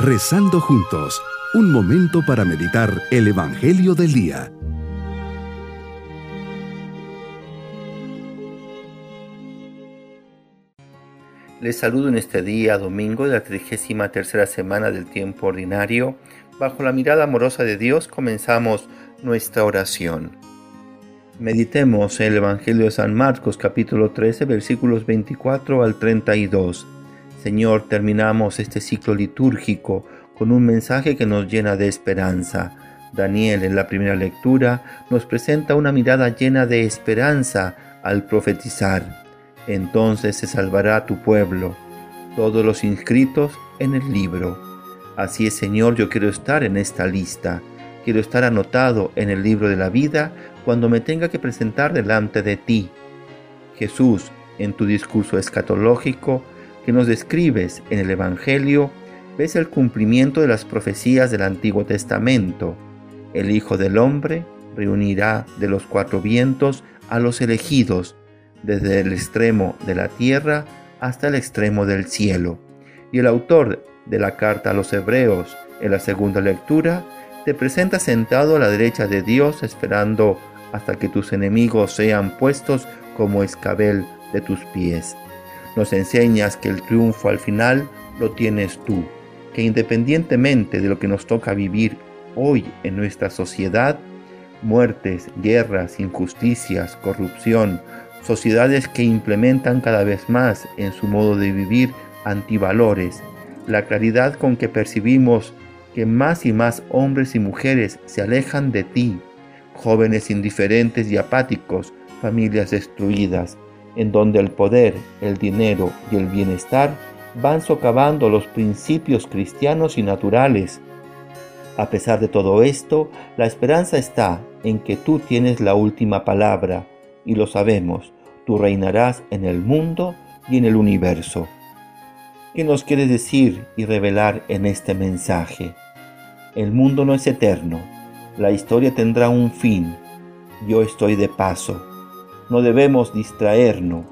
Rezando juntos, un momento para meditar el Evangelio del Día. Les saludo en este día, domingo de la 33 tercera semana del tiempo ordinario. Bajo la mirada amorosa de Dios comenzamos nuestra oración. Meditemos el Evangelio de San Marcos capítulo 13 versículos 24 al 32. Señor, terminamos este ciclo litúrgico con un mensaje que nos llena de esperanza. Daniel en la primera lectura nos presenta una mirada llena de esperanza al profetizar. Entonces se salvará tu pueblo, todos los inscritos en el libro. Así es, Señor, yo quiero estar en esta lista quiero estar anotado en el libro de la vida cuando me tenga que presentar delante de ti. Jesús, en tu discurso escatológico que nos describes en el Evangelio, ves el cumplimiento de las profecías del Antiguo Testamento. El Hijo del Hombre reunirá de los cuatro vientos a los elegidos, desde el extremo de la tierra hasta el extremo del cielo. Y el autor de la carta a los hebreos en la segunda lectura te presentas sentado a la derecha de Dios esperando hasta que tus enemigos sean puestos como escabel de tus pies. Nos enseñas que el triunfo al final lo tienes tú, que independientemente de lo que nos toca vivir hoy en nuestra sociedad, muertes, guerras, injusticias, corrupción, sociedades que implementan cada vez más en su modo de vivir antivalores, la claridad con que percibimos que más y más hombres y mujeres se alejan de ti, jóvenes indiferentes y apáticos, familias destruidas, en donde el poder, el dinero y el bienestar van socavando los principios cristianos y naturales. A pesar de todo esto, la esperanza está en que tú tienes la última palabra, y lo sabemos, tú reinarás en el mundo y en el universo. ¿Qué nos quieres decir y revelar en este mensaje? El mundo no es eterno. La historia tendrá un fin. Yo estoy de paso. No debemos distraernos,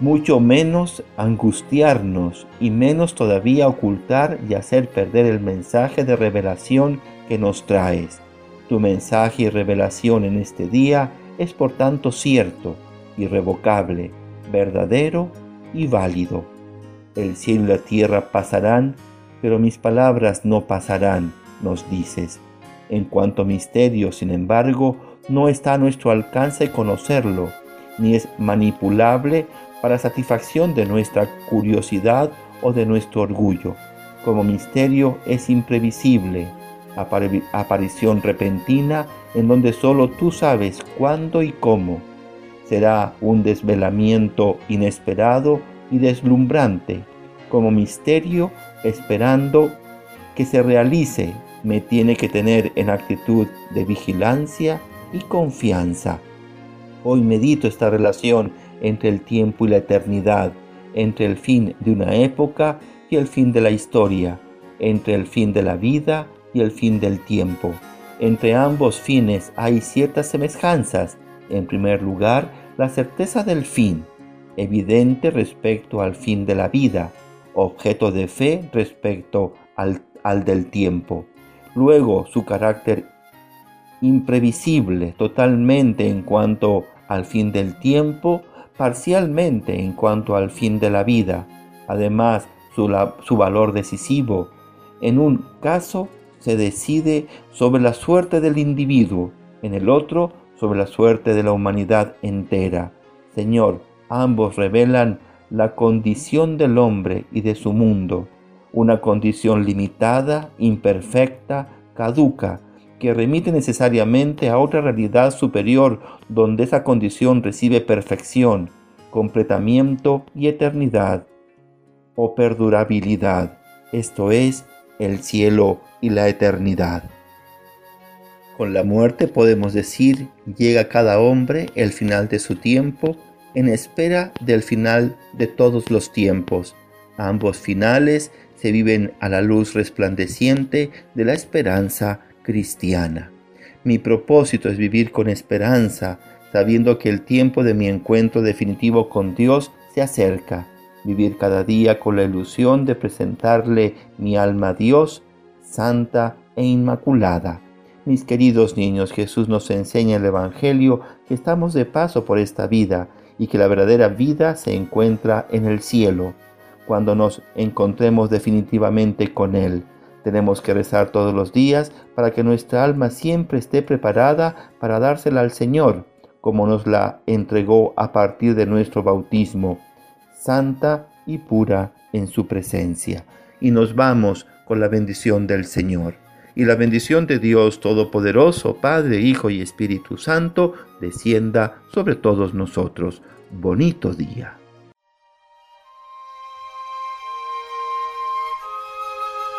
mucho menos angustiarnos y menos todavía ocultar y hacer perder el mensaje de revelación que nos traes. Tu mensaje y revelación en este día es por tanto cierto, irrevocable, verdadero y válido. El cielo y la tierra pasarán, pero mis palabras no pasarán, nos dices. En cuanto misterio, sin embargo, no está a nuestro alcance conocerlo, ni es manipulable para satisfacción de nuestra curiosidad o de nuestro orgullo. Como misterio es imprevisible, aparición repentina en donde solo tú sabes cuándo y cómo. Será un desvelamiento inesperado y deslumbrante como misterio esperando que se realice, me tiene que tener en actitud de vigilancia confianza. Hoy medito esta relación entre el tiempo y la eternidad, entre el fin de una época y el fin de la historia, entre el fin de la vida y el fin del tiempo. Entre ambos fines hay ciertas semejanzas. En primer lugar, la certeza del fin, evidente respecto al fin de la vida, objeto de fe respecto al, al del tiempo. Luego su carácter imprevisible totalmente en cuanto al fin del tiempo, parcialmente en cuanto al fin de la vida. Además, su, valor decisivo. En un caso se decide sobre la suerte del individuo, en el otro sobre la suerte de la humanidad entera. Señor, ambos revelan la condición del hombre y de su mundo, una condición limitada, imperfecta, caduca, que remite necesariamente a otra realidad superior donde esa condición recibe perfección, completamiento y eternidad o perdurabilidad, esto es, el cielo y la eternidad. Con la muerte podemos decir, llega cada hombre el final de su tiempo en espera del final de todos los tiempos. Ambos finales se viven a la luz resplandeciente de la esperanza cristiana. Mi propósito es vivir con esperanza, sabiendo que el tiempo de mi encuentro definitivo con Dios se acerca. vivir cada día con la ilusión de presentarle mi alma a Dios, santa e inmaculada. Mis queridos niños, Jesús nos enseña el Evangelio que estamos de paso por esta vida y que la verdadera vida se encuentra en el cielo, cuando nos encontremos definitivamente con Él. Tenemos que rezar todos los días para que nuestra alma siempre esté preparada para dársela al Señor, como nos la entregó a partir de nuestro bautismo, santa y pura en su presencia. Y nos vamos con la bendición del Señor. Y la bendición de Dios Todopoderoso, Padre, Hijo y Espíritu Santo, descienda sobre todos nosotros. Bonito día.